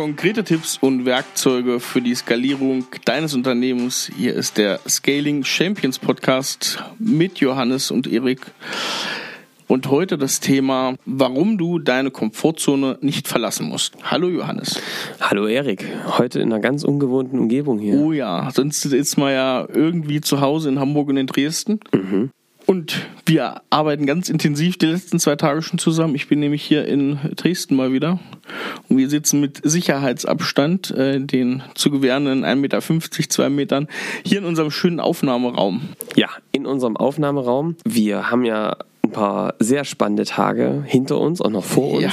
Konkrete Tipps und Werkzeuge für die Skalierung deines Unternehmens. Hier ist der Scaling Champions Podcast mit Johannes und Erik. Und heute das Thema, warum du deine Komfortzone nicht verlassen musst. Hallo Johannes. Hallo Erik. Heute in einer ganz ungewohnten Umgebung hier. Oh ja, sonst ist man ja irgendwie zu Hause in Hamburg und in Dresden. Mhm. Und wir arbeiten ganz intensiv die letzten zwei Tage schon zusammen. Ich bin nämlich hier in Dresden mal wieder. Und wir sitzen mit Sicherheitsabstand, äh, den zu gewährenden 1,50 Meter, 2 Metern, hier in unserem schönen Aufnahmeraum. Ja, in unserem Aufnahmeraum. Wir haben ja ein paar sehr spannende Tage hinter uns, auch noch vor uns. Ja.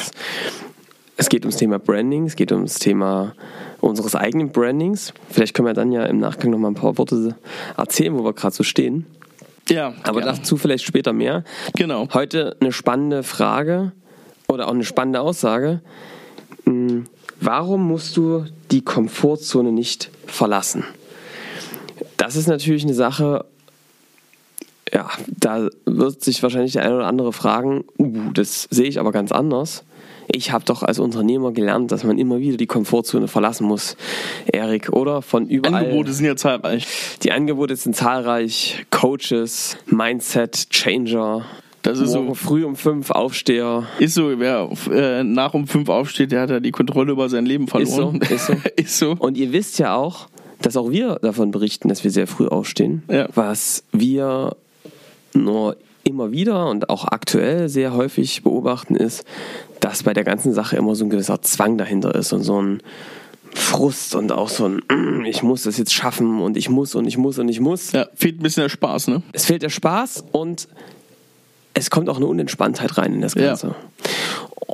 Es geht ums Thema Branding, es geht ums Thema unseres eigenen Brandings. Vielleicht können wir dann ja im Nachgang noch mal ein paar Worte erzählen, wo wir gerade so stehen. Ja. Aber ja. dazu vielleicht später mehr. Genau. Heute eine spannende Frage oder auch eine spannende Aussage. Hm, warum musst du die Komfortzone nicht verlassen? Das ist natürlich eine Sache, ja, da wird sich wahrscheinlich der eine oder andere fragen, uh, das sehe ich aber ganz anders. Ich habe doch als Unternehmer gelernt, dass man immer wieder die Komfortzone verlassen muss, Erik, oder? Von überall. Angebote sind ja zahlreich. Die Angebote sind zahlreich. Coaches, Mindset, Changer. Das ist so früh um fünf Aufsteher. Ist so, wer äh, nach um fünf aufsteht, der hat ja die Kontrolle über sein Leben verloren. Ist so, ist so. ist so. Und ihr wisst ja auch, dass auch wir davon berichten, dass wir sehr früh aufstehen. Ja. Was wir nur immer wieder und auch aktuell sehr häufig beobachten, ist, dass bei der ganzen Sache immer so ein gewisser Zwang dahinter ist und so ein Frust und auch so ein, mm, ich muss das jetzt schaffen und ich muss und ich muss und ich muss. Ja, fehlt ein bisschen der Spaß, ne? Es fehlt der Spaß und es kommt auch eine Unentspanntheit rein in das Ganze. Ja.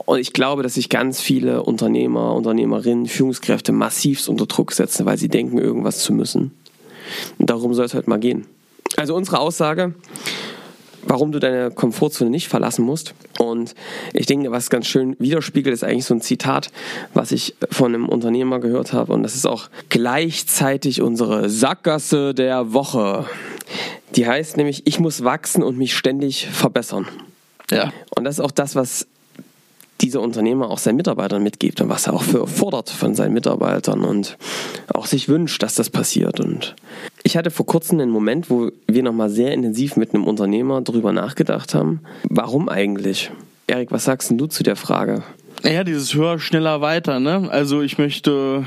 Und ich glaube, dass sich ganz viele Unternehmer, Unternehmerinnen, Führungskräfte massivst unter Druck setzen, weil sie denken, irgendwas zu müssen. Und darum soll es halt mal gehen. Also unsere Aussage, warum du deine Komfortzone nicht verlassen musst. Und ich denke, was ganz schön widerspiegelt, ist eigentlich so ein Zitat, was ich von einem Unternehmer gehört habe. Und das ist auch gleichzeitig unsere Sackgasse der Woche. Die heißt nämlich, ich muss wachsen und mich ständig verbessern. Ja. Und das ist auch das, was dieser Unternehmer auch seinen Mitarbeitern mitgibt und was er auch für fordert von seinen Mitarbeitern und auch sich wünscht, dass das passiert. Und ich hatte vor kurzem einen Moment, wo wir nochmal sehr intensiv mit einem Unternehmer darüber nachgedacht haben, warum eigentlich? Erik, was sagst du zu der Frage? Ja, dieses höher, schneller, weiter. Ne? Also ich möchte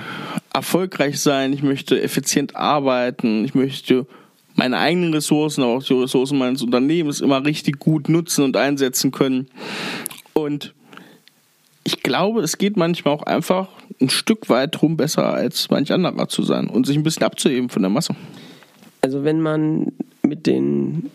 erfolgreich sein, ich möchte effizient arbeiten, ich möchte meine eigenen Ressourcen, aber auch die Ressourcen meines Unternehmens immer richtig gut nutzen und einsetzen können. Und ich glaube, es geht manchmal auch einfach ein Stück weit rum, besser als manch anderer zu sein und sich ein bisschen abzuheben von der Masse. Also wenn man mit den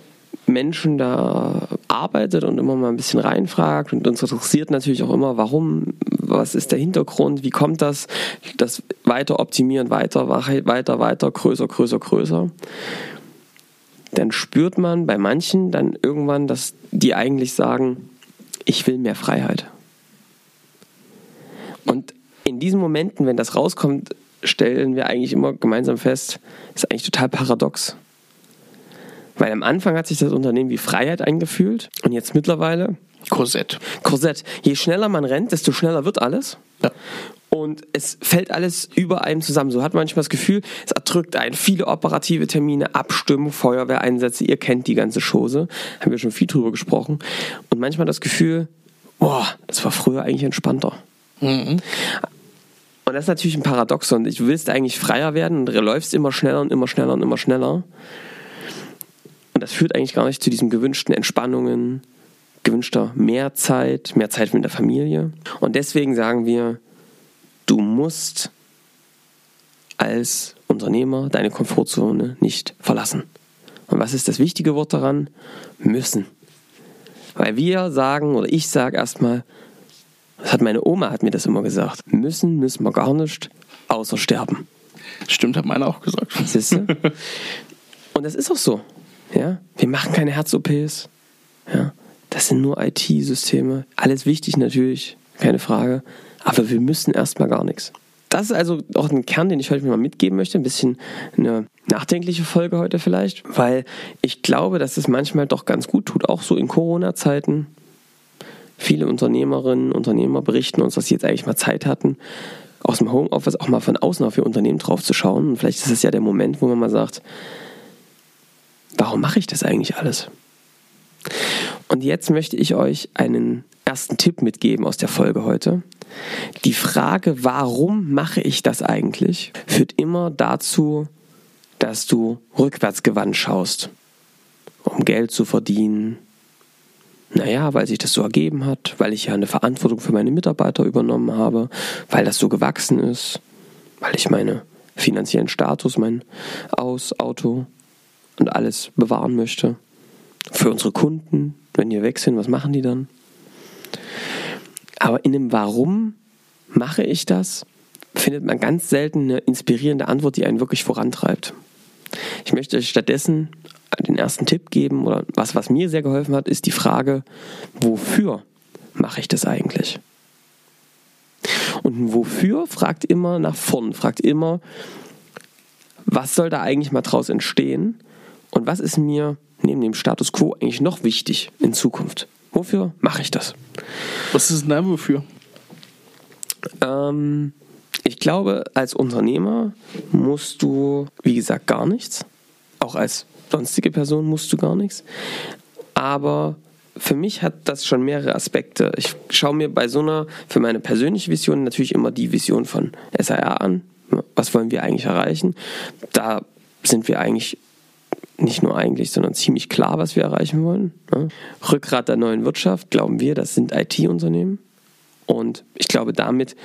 Menschen da arbeitet und immer mal ein bisschen reinfragt und uns interessiert natürlich auch immer, warum, was ist der Hintergrund, wie kommt das, das weiter optimieren, weiter, weiter, weiter, größer, größer, größer, dann spürt man bei manchen dann irgendwann, dass die eigentlich sagen, ich will mehr Freiheit. Und in diesen Momenten, wenn das rauskommt, stellen wir eigentlich immer gemeinsam fest, ist eigentlich total paradox. Weil am Anfang hat sich das Unternehmen wie Freiheit eingefühlt und jetzt mittlerweile Korsett. Korsett. Je schneller man rennt, desto schneller wird alles. Ja. Und es fällt alles über einem zusammen. So hat man manchmal das Gefühl, es erdrückt einen. Viele operative Termine, Abstimmung, Feuerwehreinsätze. Ihr kennt die ganze Chose. Haben wir schon viel drüber gesprochen. Und manchmal das Gefühl, boah, das war früher eigentlich entspannter. Mhm. Und das ist natürlich ein Paradoxon. Du willst eigentlich freier werden und läufst immer schneller und immer schneller und immer schneller. Und das führt eigentlich gar nicht zu diesen gewünschten Entspannungen, gewünschter mehr Zeit, mehr Zeit mit der Familie. Und deswegen sagen wir, du musst als Unternehmer deine Komfortzone nicht verlassen. Und was ist das wichtige Wort daran? Müssen. Weil wir sagen, oder ich sage erstmal, das hat meine Oma hat mir das immer gesagt. Müssen müssen wir gar nicht, außer sterben. Stimmt, hat meine auch gesagt. Siehst du? Und das ist auch so. Ja? Wir machen keine Herz-OPs. Ja? Das sind nur IT-Systeme. Alles wichtig natürlich, keine Frage. Aber wir müssen erstmal gar nichts. Das ist also auch ein Kern, den ich heute mal mitgeben möchte. Ein bisschen eine nachdenkliche Folge heute vielleicht, weil ich glaube, dass es manchmal doch ganz gut tut, auch so in Corona-Zeiten, Viele Unternehmerinnen und Unternehmer berichten uns, dass sie jetzt eigentlich mal Zeit hatten, aus dem Homeoffice auch mal von außen auf ihr Unternehmen drauf zu schauen. Und vielleicht ist es ja der Moment, wo man mal sagt, warum mache ich das eigentlich alles? Und jetzt möchte ich euch einen ersten Tipp mitgeben aus der Folge heute. Die Frage, warum mache ich das eigentlich, führt immer dazu, dass du rückwärtsgewandt schaust, um Geld zu verdienen. Naja, weil sich das so ergeben hat, weil ich ja eine Verantwortung für meine Mitarbeiter übernommen habe, weil das so gewachsen ist, weil ich meine finanziellen Status, mein Aus, Auto und alles bewahren möchte. Für unsere Kunden, wenn die weg sind, was machen die dann? Aber in dem Warum mache ich das, findet man ganz selten eine inspirierende Antwort, die einen wirklich vorantreibt. Ich möchte stattdessen den ersten Tipp geben oder was, was mir sehr geholfen hat, ist die Frage, wofür mache ich das eigentlich? Und wofür fragt immer nach vorn, fragt immer, was soll da eigentlich mal draus entstehen und was ist mir neben dem Status quo eigentlich noch wichtig in Zukunft? Wofür mache ich das? Was ist denn wofür? Ähm, ich glaube, als Unternehmer musst du, wie gesagt, gar nichts. Auch als sonstige Person musst du gar nichts. Aber für mich hat das schon mehrere Aspekte. Ich schaue mir bei so einer, für meine persönliche Vision natürlich immer die Vision von SAR an. Was wollen wir eigentlich erreichen? Da sind wir eigentlich nicht nur eigentlich, sondern ziemlich klar, was wir erreichen wollen. Rückgrat der neuen Wirtschaft, glauben wir, das sind IT-Unternehmen. Und ich glaube, damit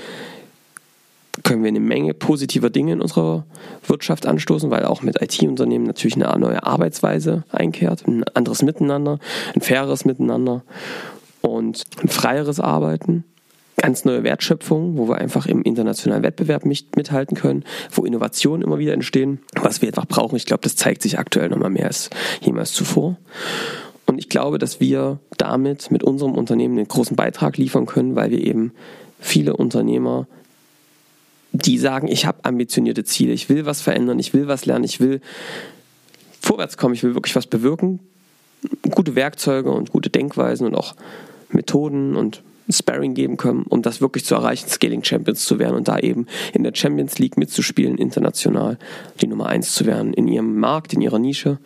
können wir eine Menge positiver Dinge in unserer Wirtschaft anstoßen, weil auch mit IT-Unternehmen natürlich eine neue Arbeitsweise einkehrt, ein anderes Miteinander, ein faireres Miteinander und ein freieres Arbeiten ganz neue Wertschöpfung, wo wir einfach im internationalen Wettbewerb mithalten können, wo Innovationen immer wieder entstehen, was wir einfach brauchen. Ich glaube, das zeigt sich aktuell nochmal mehr als jemals zuvor. Und ich glaube, dass wir damit mit unserem Unternehmen einen großen Beitrag liefern können, weil wir eben viele Unternehmer, die sagen, ich habe ambitionierte Ziele, ich will was verändern, ich will was lernen, ich will vorwärts kommen, ich will wirklich was bewirken, gute Werkzeuge und gute Denkweisen und auch Methoden und Sparring geben können, um das wirklich zu erreichen, Scaling Champions zu werden und da eben in der Champions League mitzuspielen, international die Nummer eins zu werden in ihrem Markt, in ihrer Nische.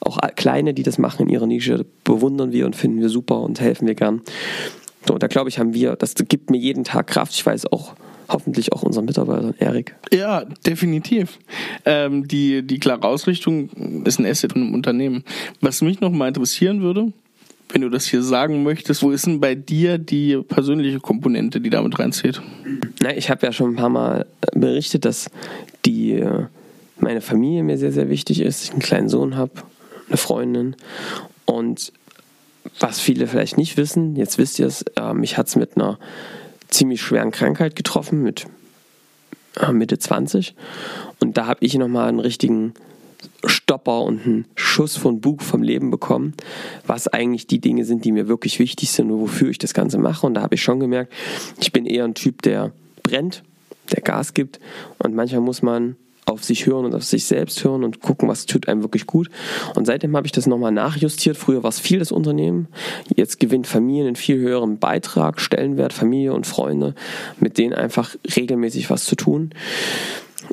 Auch kleine, die das machen in ihrer Nische, bewundern wir und finden wir super und helfen wir gern. So, da glaube ich, haben wir, das gibt mir jeden Tag Kraft. Ich weiß auch, hoffentlich auch unseren Mitarbeitern, Erik. Ja, definitiv. Ähm, die, die klare Ausrichtung ist ein Asset im Unternehmen. Was mich noch mal interessieren würde, wenn du das hier sagen möchtest, wo ist denn bei dir die persönliche Komponente, die damit reinzieht? Na, ich habe ja schon ein paar Mal äh, berichtet, dass die, äh, meine Familie mir sehr, sehr wichtig ist. Ich einen kleinen Sohn habe, eine Freundin. Und was viele vielleicht nicht wissen, jetzt wisst ihr es, äh, mich hat es mit einer ziemlich schweren Krankheit getroffen, mit Mitte 20. Und da habe ich nochmal einen richtigen Stopper und einen Schuss von Bug vom Leben bekommen, was eigentlich die Dinge sind, die mir wirklich wichtig sind und wofür ich das Ganze mache. Und da habe ich schon gemerkt, ich bin eher ein Typ, der brennt, der Gas gibt und manchmal muss man auf sich hören und auf sich selbst hören und gucken, was tut einem wirklich gut. Und seitdem habe ich das nochmal nachjustiert. Früher war es viel das Unternehmen. Jetzt gewinnt Familie einen viel höheren Beitrag, Stellenwert, Familie und Freunde, mit denen einfach regelmäßig was zu tun.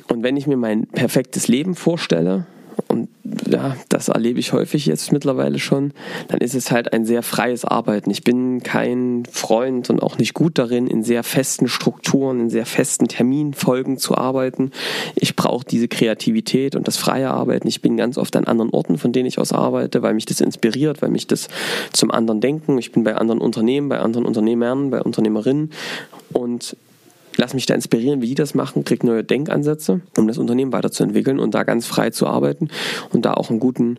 Und wenn ich mir mein perfektes Leben vorstelle, und ja, das erlebe ich häufig jetzt mittlerweile schon, dann ist es halt ein sehr freies Arbeiten. Ich bin kein Freund und auch nicht gut darin, in sehr festen Strukturen, in sehr festen Terminfolgen zu arbeiten. Ich brauche diese Kreativität und das freie Arbeiten. Ich bin ganz oft an anderen Orten, von denen ich aus arbeite, weil mich das inspiriert, weil mich das zum anderen denken. Ich bin bei anderen Unternehmen, bei anderen Unternehmern, bei Unternehmerinnen und lass mich da inspirieren, wie die das machen, krieg neue Denkansätze, um das Unternehmen weiterzuentwickeln und da ganz frei zu arbeiten und da auch einen guten,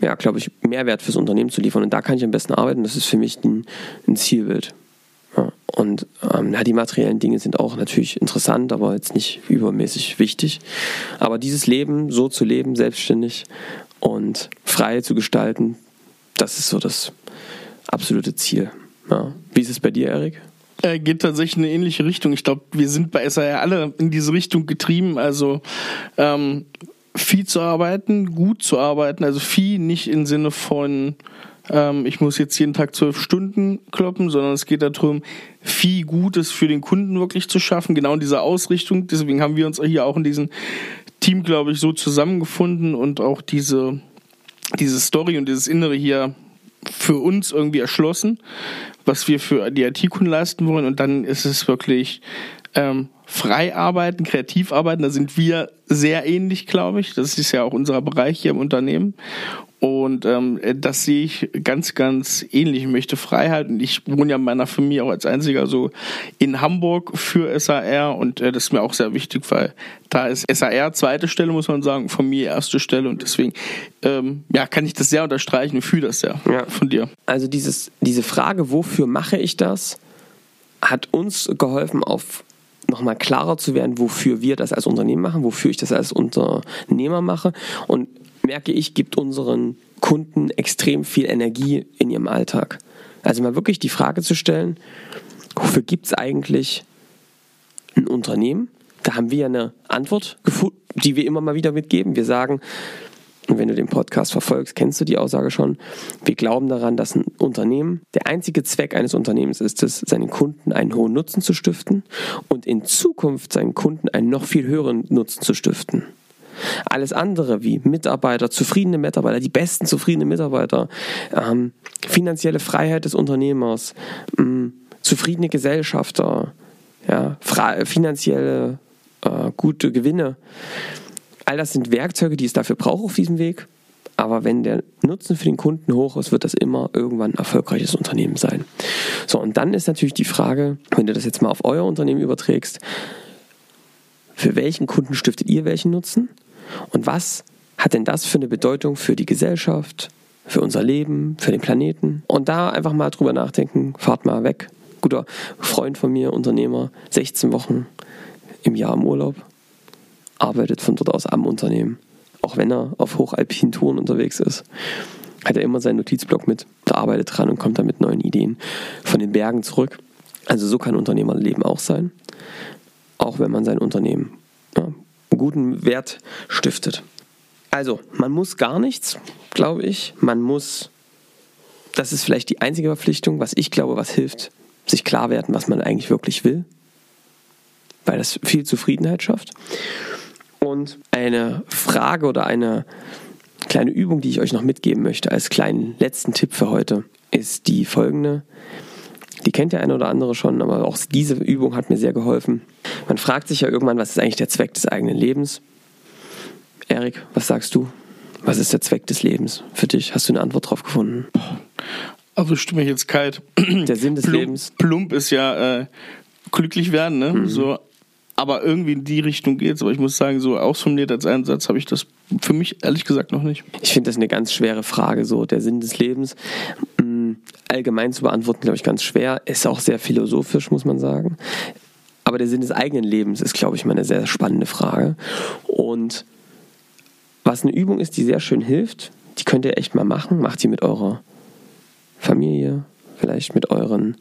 ja, glaube ich, Mehrwert fürs Unternehmen zu liefern. Und da kann ich am besten arbeiten. Das ist für mich ein, ein Zielbild. Ja, und ähm, ja, die materiellen Dinge sind auch natürlich interessant, aber jetzt nicht übermäßig wichtig. Aber dieses Leben, so zu leben, selbstständig und frei zu gestalten, das ist so das absolute Ziel. Ja. Wie ist es bei dir, Erik? Äh, geht tatsächlich in eine ähnliche Richtung. Ich glaube, wir sind bei SAR alle in diese Richtung getrieben. Also ähm, viel zu arbeiten, gut zu arbeiten. Also viel nicht im Sinne von ähm, ich muss jetzt jeden Tag zwölf Stunden kloppen, sondern es geht darum, viel Gutes für den Kunden wirklich zu schaffen, genau in dieser Ausrichtung. Deswegen haben wir uns hier auch in diesem Team, glaube ich, so zusammengefunden und auch diese, diese Story und dieses Innere hier für uns irgendwie erschlossen, was wir für die IT-Kunden leisten wollen. Und dann ist es wirklich ähm, frei arbeiten, kreativ arbeiten. Da sind wir sehr ähnlich, glaube ich. Das ist ja auch unser Bereich hier im Unternehmen. Und ähm, das sehe ich ganz, ganz ähnlich. Ich möchte Freiheit und ich wohne ja in meiner Familie auch als einziger so in Hamburg für SAR und äh, das ist mir auch sehr wichtig, weil da ist SAR zweite Stelle, muss man sagen, Familie erste Stelle und deswegen ähm, ja, kann ich das sehr unterstreichen und fühle das sehr ja. von dir. Also dieses, diese Frage, wofür mache ich das, hat uns geholfen, auf nochmal klarer zu werden, wofür wir das als Unternehmen machen, wofür ich das als Unternehmer mache. Und merke ich, gibt unseren Kunden extrem viel Energie in ihrem Alltag. Also mal wirklich die Frage zu stellen, wofür gibt es eigentlich ein Unternehmen? Da haben wir eine Antwort gefunden, die wir immer mal wieder mitgeben. Wir sagen, und wenn du den Podcast verfolgst, kennst du die Aussage schon. Wir glauben daran, dass ein Unternehmen, der einzige Zweck eines Unternehmens ist es, seinen Kunden einen hohen Nutzen zu stiften und in Zukunft seinen Kunden einen noch viel höheren Nutzen zu stiften. Alles andere wie Mitarbeiter, zufriedene Mitarbeiter, die besten zufriedenen Mitarbeiter, ähm, finanzielle Freiheit des Unternehmers, ähm, zufriedene Gesellschafter, ja, finanzielle äh, gute Gewinne. All das sind Werkzeuge, die es dafür braucht auf diesem Weg. Aber wenn der Nutzen für den Kunden hoch ist, wird das immer irgendwann ein erfolgreiches Unternehmen sein. So, und dann ist natürlich die Frage, wenn du das jetzt mal auf euer Unternehmen überträgst, für welchen Kunden stiftet ihr welchen Nutzen? Und was hat denn das für eine Bedeutung für die Gesellschaft, für unser Leben, für den Planeten? Und da einfach mal drüber nachdenken, fahrt mal weg. Guter Freund von mir, Unternehmer, 16 Wochen im Jahr im Urlaub, arbeitet von dort aus am Unternehmen. Auch wenn er auf hochalpinen Touren unterwegs ist, hat er immer seinen Notizblock mit, da arbeitet dran und kommt dann mit neuen Ideen von den Bergen zurück. Also so kann Unternehmerleben auch sein, auch wenn man sein Unternehmen ja, guten Wert stiftet. Also, man muss gar nichts, glaube ich. Man muss, das ist vielleicht die einzige Verpflichtung, was ich glaube, was hilft, sich klar werden, was man eigentlich wirklich will, weil das viel Zufriedenheit schafft. Und eine Frage oder eine kleine Übung, die ich euch noch mitgeben möchte als kleinen letzten Tipp für heute, ist die folgende. Die kennt der eine oder andere schon, aber auch diese Übung hat mir sehr geholfen. Man fragt sich ja irgendwann, was ist eigentlich der Zweck des eigenen Lebens? Erik, was sagst du? Was ist der Zweck des Lebens für dich? Hast du eine Antwort drauf gefunden? Also stimme ich jetzt kalt. Der Sinn des plump, Lebens. Plump ist ja äh, glücklich werden, ne? Mhm. So, aber irgendwie in die Richtung geht's. Aber ich muss sagen, so ausformuliert als Einsatz habe ich das für mich ehrlich gesagt noch nicht. Ich finde das eine ganz schwere Frage, so der Sinn des Lebens allgemein zu beantworten, glaube ich, ganz schwer. Ist auch sehr philosophisch, muss man sagen. Aber der Sinn des eigenen Lebens ist, glaube ich, mal eine sehr spannende Frage. Und was eine Übung ist, die sehr schön hilft, die könnt ihr echt mal machen. Macht sie mit eurer Familie, vielleicht mit euren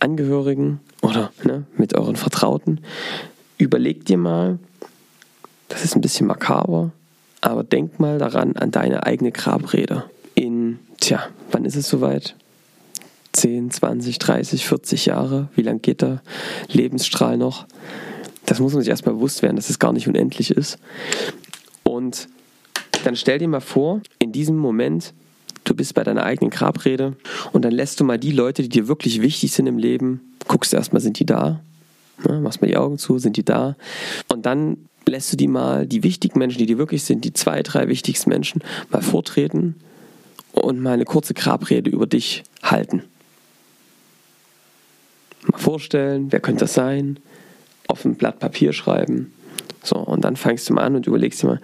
Angehörigen oder ne, mit euren Vertrauten. Überlegt dir mal, das ist ein bisschen makaber, aber denk mal daran an deine eigene Grabrede. In, tja, wann ist es soweit? 10, 20, 30, 40 Jahre, wie lang geht der Lebensstrahl noch? Das muss man sich erstmal bewusst werden, dass es gar nicht unendlich ist. Und dann stell dir mal vor, in diesem Moment, du bist bei deiner eigenen Grabrede und dann lässt du mal die Leute, die dir wirklich wichtig sind im Leben, guckst erstmal, sind die da? Ne, machst mal die Augen zu, sind die da? Und dann lässt du die mal, die wichtigen Menschen, die dir wirklich sind, die zwei, drei wichtigsten Menschen, mal vortreten und mal eine kurze Grabrede über dich halten mal vorstellen, wer könnte das sein, auf ein Blatt Papier schreiben. So, und dann fängst du mal an und überlegst dir mal,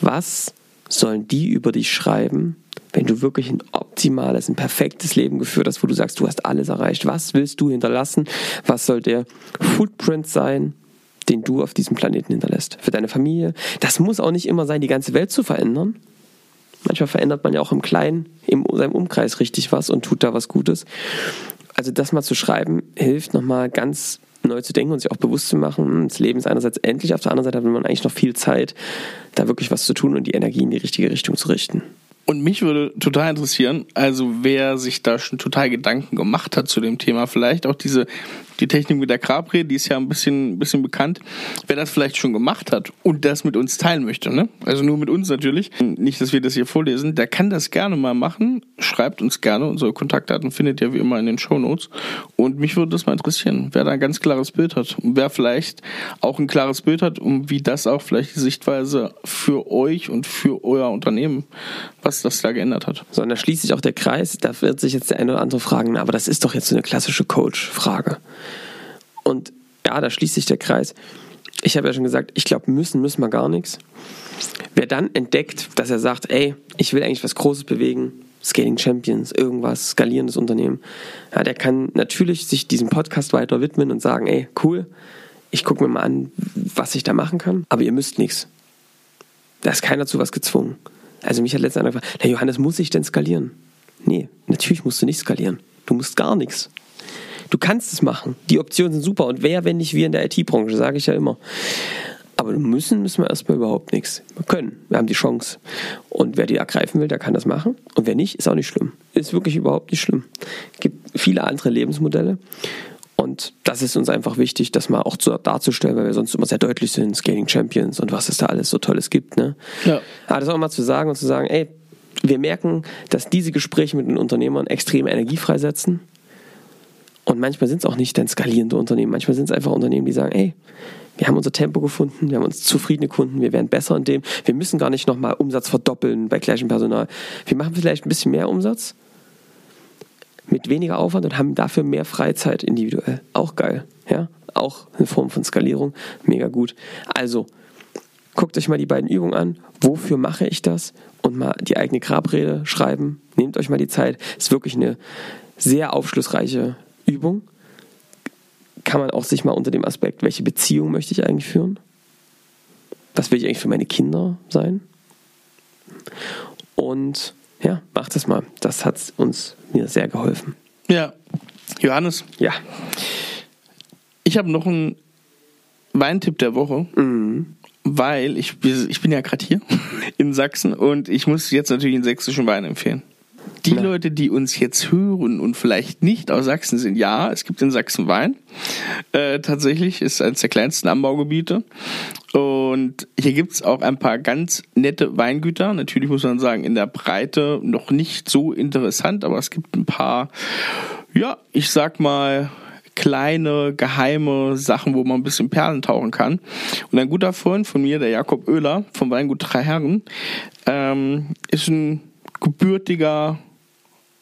was sollen die über dich schreiben, wenn du wirklich ein optimales, ein perfektes Leben geführt hast, wo du sagst, du hast alles erreicht. Was willst du hinterlassen? Was soll der Footprint sein, den du auf diesem Planeten hinterlässt? Für deine Familie? Das muss auch nicht immer sein, die ganze Welt zu verändern. Manchmal verändert man ja auch im Kleinen, in seinem Umkreis richtig was und tut da was Gutes also das mal zu schreiben, hilft nochmal ganz neu zu denken und sich auch bewusst zu machen, hm, das Leben ist einerseits endlich, auf der anderen Seite hat man eigentlich noch viel Zeit, da wirklich was zu tun und die Energie in die richtige Richtung zu richten. Und mich würde total interessieren, also wer sich da schon total Gedanken gemacht hat zu dem Thema, vielleicht auch diese die Technik mit der Capri, die ist ja ein bisschen, bisschen bekannt. Wer das vielleicht schon gemacht hat und das mit uns teilen möchte, ne? Also nur mit uns natürlich. Nicht, dass wir das hier vorlesen. Der kann das gerne mal machen. Schreibt uns gerne. Unsere Kontaktdaten findet ihr wie immer in den Show Notes. Und mich würde das mal interessieren, wer da ein ganz klares Bild hat. Und wer vielleicht auch ein klares Bild hat, um wie das auch vielleicht die Sichtweise für euch und für euer Unternehmen, was das da geändert hat. So, und da schließt sich auch der Kreis. Da wird sich jetzt der eine oder andere fragen, aber das ist doch jetzt so eine klassische Coach-Frage. Und ja, da schließt sich der Kreis. Ich habe ja schon gesagt, ich glaube, müssen müssen wir gar nichts. Wer dann entdeckt, dass er sagt, ey, ich will eigentlich was Großes bewegen, Scaling Champions, irgendwas, skalierendes Unternehmen, ja, der kann natürlich sich diesem Podcast weiter widmen und sagen, ey, cool, ich gucke mir mal an, was ich da machen kann, aber ihr müsst nichts. Da ist keiner zu was gezwungen. Also mich hat letztens einer gefragt, na Johannes, muss ich denn skalieren? Nee, natürlich musst du nicht skalieren. Du musst gar nichts. Du kannst es machen. Die Optionen sind super. Und wer, wenn nicht wir in der IT-Branche, sage ich ja immer. Aber müssen müssen wir erstmal überhaupt nichts. Wir können. Wir haben die Chance. Und wer die ergreifen will, der kann das machen. Und wer nicht, ist auch nicht schlimm. Ist wirklich überhaupt nicht schlimm. Es gibt viele andere Lebensmodelle. Und das ist uns einfach wichtig, das mal auch zu, darzustellen, weil wir sonst immer sehr deutlich sind, Scaling Champions und was es da alles so Tolles gibt. Ne? Ja. Aber das auch mal zu sagen und zu sagen, ey, wir merken, dass diese Gespräche mit den Unternehmern extrem Energie freisetzen und manchmal sind es auch nicht dann skalierende Unternehmen. Manchmal sind es einfach Unternehmen, die sagen, ey, wir haben unser Tempo gefunden, wir haben uns zufriedene Kunden, wir werden besser in dem. Wir müssen gar nicht nochmal Umsatz verdoppeln bei gleichem Personal. Wir machen vielleicht ein bisschen mehr Umsatz mit weniger Aufwand und haben dafür mehr Freizeit individuell. Auch geil. Ja, auch eine Form von Skalierung. Mega gut. Also, guckt euch mal die beiden Übungen an. Wofür mache ich das? Und mal die eigene Grabrede schreiben. Nehmt euch mal die Zeit. Ist wirklich eine sehr aufschlussreiche Übung kann man auch sich mal unter dem Aspekt, welche Beziehung möchte ich eigentlich führen? Was will ich eigentlich für meine Kinder sein? Und ja, macht das mal. Das hat uns mir sehr geholfen. Ja. Johannes. Ja. Ich habe noch einen Weintipp der Woche. Mhm. Weil ich, ich bin ja gerade hier in Sachsen und ich muss jetzt natürlich einen sächsischen Wein empfehlen. Die Na. Leute, die uns jetzt hören und vielleicht nicht aus Sachsen sind, ja, es gibt in Sachsen Wein. Äh, tatsächlich ist eines der kleinsten Anbaugebiete. Und hier gibt's auch ein paar ganz nette Weingüter. Natürlich muss man sagen, in der Breite noch nicht so interessant, aber es gibt ein paar, ja, ich sag mal, kleine, geheime Sachen, wo man ein bisschen Perlen tauchen kann. Und ein guter Freund von mir, der Jakob Oehler vom Weingut Drei Herren, ähm, ist ein gebürtiger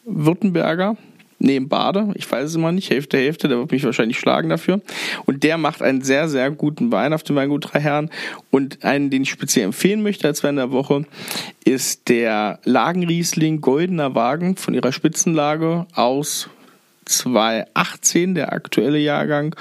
Württemberger, neben Bade, ich weiß es immer nicht, Hälfte, Hälfte, der wird mich wahrscheinlich schlagen dafür. Und der macht einen sehr, sehr guten Wein auf dem Weingut Drei Herren. Und einen, den ich speziell empfehlen möchte als Wein der Woche, ist der Lagenriesling Goldener Wagen von ihrer Spitzenlage aus 2018, der aktuelle Jahrgang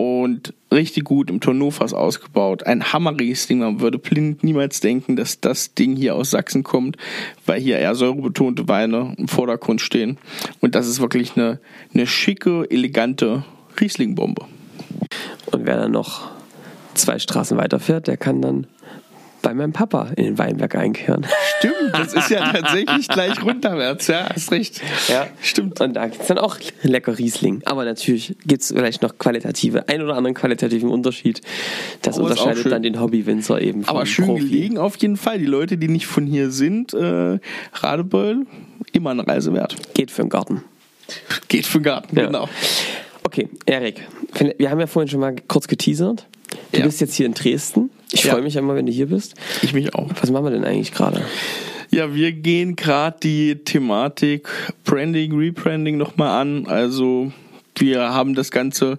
und richtig gut im Tonofas ausgebaut. Ein Hammerriesling. Man würde blind niemals denken, dass das Ding hier aus Sachsen kommt, weil hier eher säurebetonte Weine im Vordergrund stehen. Und das ist wirklich eine, eine schicke, elegante Rieslingbombe. Und wer dann noch zwei Straßen weiterfährt, der kann dann bei meinem Papa in den Weinberg einkehren. Stimmt, das ist ja tatsächlich gleich runterwärts, ja, hast recht. Ja, stimmt. Und da gibt es dann auch lecker Riesling. Aber natürlich gibt es vielleicht noch qualitative, ein oder anderen qualitativen Unterschied. Das oh, unterscheidet dann den Hobbywinzer eben vom Aber schön Profi. gelegen auf jeden Fall. Die Leute, die nicht von hier sind, äh, Radebeul, immer eine Reise wert. Geht für den Garten. Geht für den Garten, ja. genau. Okay, Erik, wir haben ja vorhin schon mal kurz geteasert. Du ja. bist jetzt hier in Dresden. Ich ja. freue mich immer, wenn du hier bist. Ich mich auch. Was machen wir denn eigentlich gerade? Ja, wir gehen gerade die Thematik Branding, Rebranding nochmal an. Also wir haben das Ganze,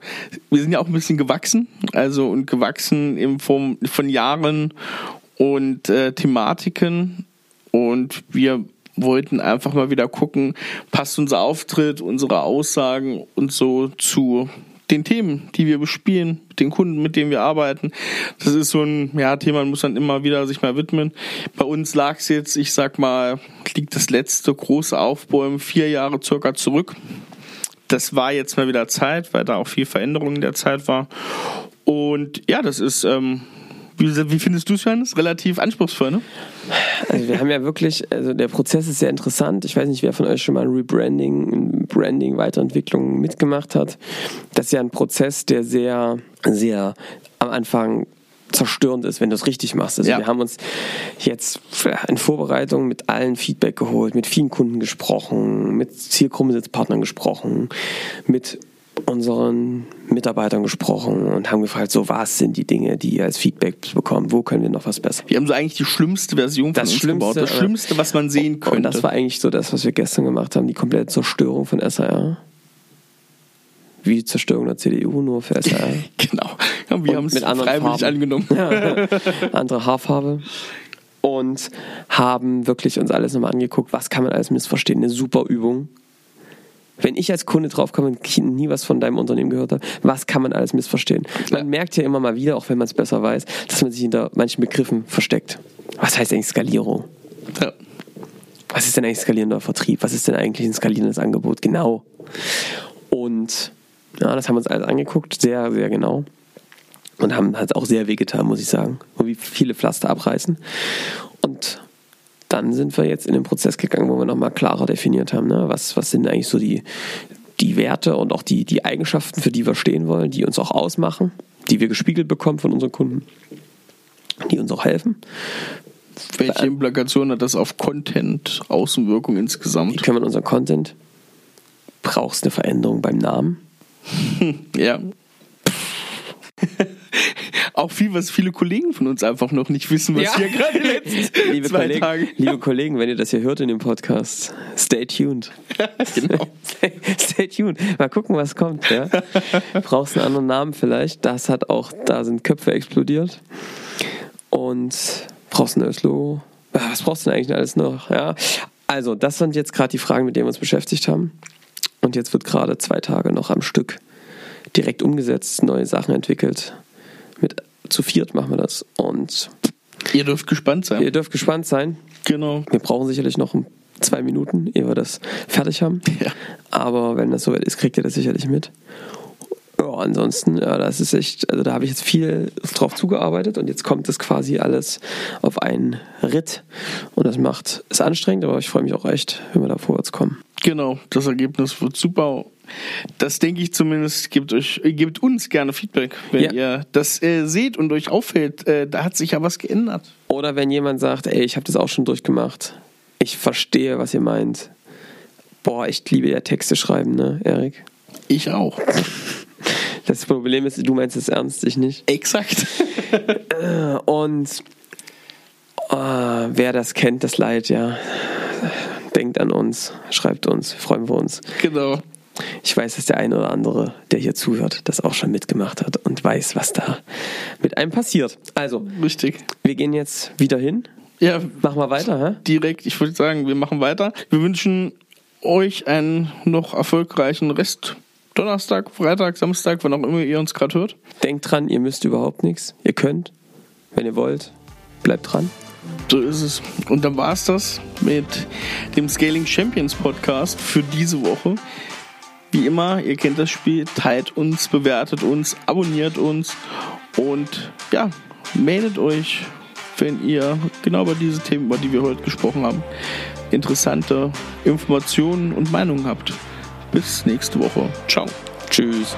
wir sind ja auch ein bisschen gewachsen, also und gewachsen in Form von Jahren und äh, Thematiken. Und wir wollten einfach mal wieder gucken, passt unser Auftritt, unsere Aussagen und so zu den Themen, die wir bespielen, den Kunden, mit denen wir arbeiten. Das ist so ein ja, Thema, man muss dann immer wieder sich mal widmen. Bei uns lag es jetzt, ich sag mal, liegt das letzte große Aufbäumen vier Jahre circa zurück. Das war jetzt mal wieder Zeit, weil da auch viel Veränderung in der Zeit war. Und ja, das ist ähm, Wie, wie findest du es, Johannes? Relativ anspruchsvoll, ne? Also wir haben ja wirklich, also der Prozess ist sehr interessant. Ich weiß nicht, wer von euch schon mal ein Rebranding, Branding, Weiterentwicklung mitgemacht hat. Das ist ja ein Prozess, der sehr, sehr am Anfang zerstörend ist, wenn du es richtig machst. Also Ja. wir haben uns jetzt in Vorbereitung mit allen Feedback geholt, mit vielen Kunden gesprochen, mit Zielgruppensitzpartnern gesprochen, mit unseren Mitarbeitern gesprochen und haben gefragt, so was sind die Dinge, die ihr als Feedback bekommt, wo können wir noch was besser Wir haben so eigentlich die schlimmste Version von Das uns Schlimmste, gebaut. Das Schlimmste, was man sehen könnte. Und das war eigentlich so das, was wir gestern gemacht haben, die komplette Zerstörung von SAR. Wie Zerstörung der CDU, nur für SAR. genau. Ja, wir haben es freiwillig Farben. angenommen. Andere Haarfarbe. Und haben wirklich uns alles nochmal angeguckt, was kann man alles missverstehen. Eine super Übung. Wenn ich als Kunde draufkomme und nie was von deinem Unternehmen gehört habe, was kann man alles missverstehen? Man merkt ja immer mal wieder, auch wenn man es besser weiß, dass man sich hinter manchen Begriffen versteckt. Was heißt eigentlich Skalierung? Ja. was ist denn eigentlich skalierender Vertrieb? Was ist denn eigentlich ein skalierendes Angebot? Genau. Und ja, das haben wir uns alles angeguckt, sehr, sehr genau. Und haben halt auch sehr wehgetan, muss ich sagen. Und wie viele Pflaster abreißen. Und dann sind wir jetzt in den Prozess gegangen, wo wir nochmal klarer definiert haben, ne? was, was sind eigentlich so die, die Werte und auch die, die Eigenschaften, für die wir stehen wollen, die uns auch ausmachen, die wir gespiegelt bekommen von unseren Kunden, die uns auch helfen. Welche Implikation hat das auf Content, Außenwirkung Wie insgesamt? können wir unseren Content? Brauchst eine Veränderung beim Namen? Ja. Auch viel, was viele Kollegen von uns einfach noch nicht wissen, was Ja. wir gerade letzten liebe, zwei Kollegen, Tage. liebe Kollegen, wenn ihr das hier hört in dem Podcast, stay tuned. genau. Stay, stay tuned. Mal gucken, was kommt. Ja? Brauchst einen anderen Namen vielleicht. Das hat auch, da sind Köpfe explodiert. Und brauchst ein neues Logo. Ah, Was brauchst du denn eigentlich alles noch? Ja. Also, das sind jetzt gerade die Fragen, mit denen wir uns beschäftigt haben. Und jetzt wird gerade zwei Tage noch am Stück direkt umgesetzt, neue Sachen entwickelt. Mit zu viert machen wir das. Und Ihr dürft gespannt sein. ihr dürft gespannt sein. Genau. Wir brauchen sicherlich noch zwei Minuten, ehe wir das fertig haben. Ja. Aber wenn das soweit ist, kriegt ihr das sicherlich mit. Ja, ansonsten, ja, das ist echt, also da habe ich jetzt viel drauf zugearbeitet und jetzt kommt das quasi alles auf einen Ritt. Und das macht, ist anstrengend, aber ich freue mich auch echt, wenn wir da vorwärts kommen. Genau, das Ergebnis wird super. Das denke ich zumindest, gebt euch, gebt uns gerne Feedback, wenn Ja. ihr das äh, seht und euch auffällt, äh, da hat sich ja was geändert. Oder wenn jemand sagt, ey, ich habe das auch schon durchgemacht. Ich verstehe, was ihr meint. Boah, ich liebe ja Texte schreiben, ne, Erik? Ich auch. Das Problem ist, du meinst es ernst, ich nicht. Exakt. Und äh, wer das kennt, das Leid, ja, denkt an uns, schreibt uns, freuen wir uns. genau. Ich weiß, dass der eine oder andere, der hier zuhört, das auch schon mitgemacht hat und weiß, was da mit einem passiert. Also, Richtig. wir gehen jetzt wieder hin. Ja, Machen wir weiter, hä? direkt, ich würde sagen, wir machen weiter. Wir wünschen euch einen noch erfolgreichen Rest. Donnerstag, Freitag, Samstag, wann auch immer ihr uns gerade hört. Denkt dran, ihr müsst überhaupt nichts. Ihr könnt, wenn ihr wollt, bleibt dran. So ist es. Und dann war es das mit dem Scaling Champions Podcast für diese Woche. Wie immer, ihr kennt das Spiel, teilt uns, bewertet uns, abonniert uns und ja, meldet euch, wenn ihr genau über diese Themen, über die wir heute gesprochen haben, interessante Informationen und Meinungen habt. Bis nächste Woche. Ciao. Tschüss.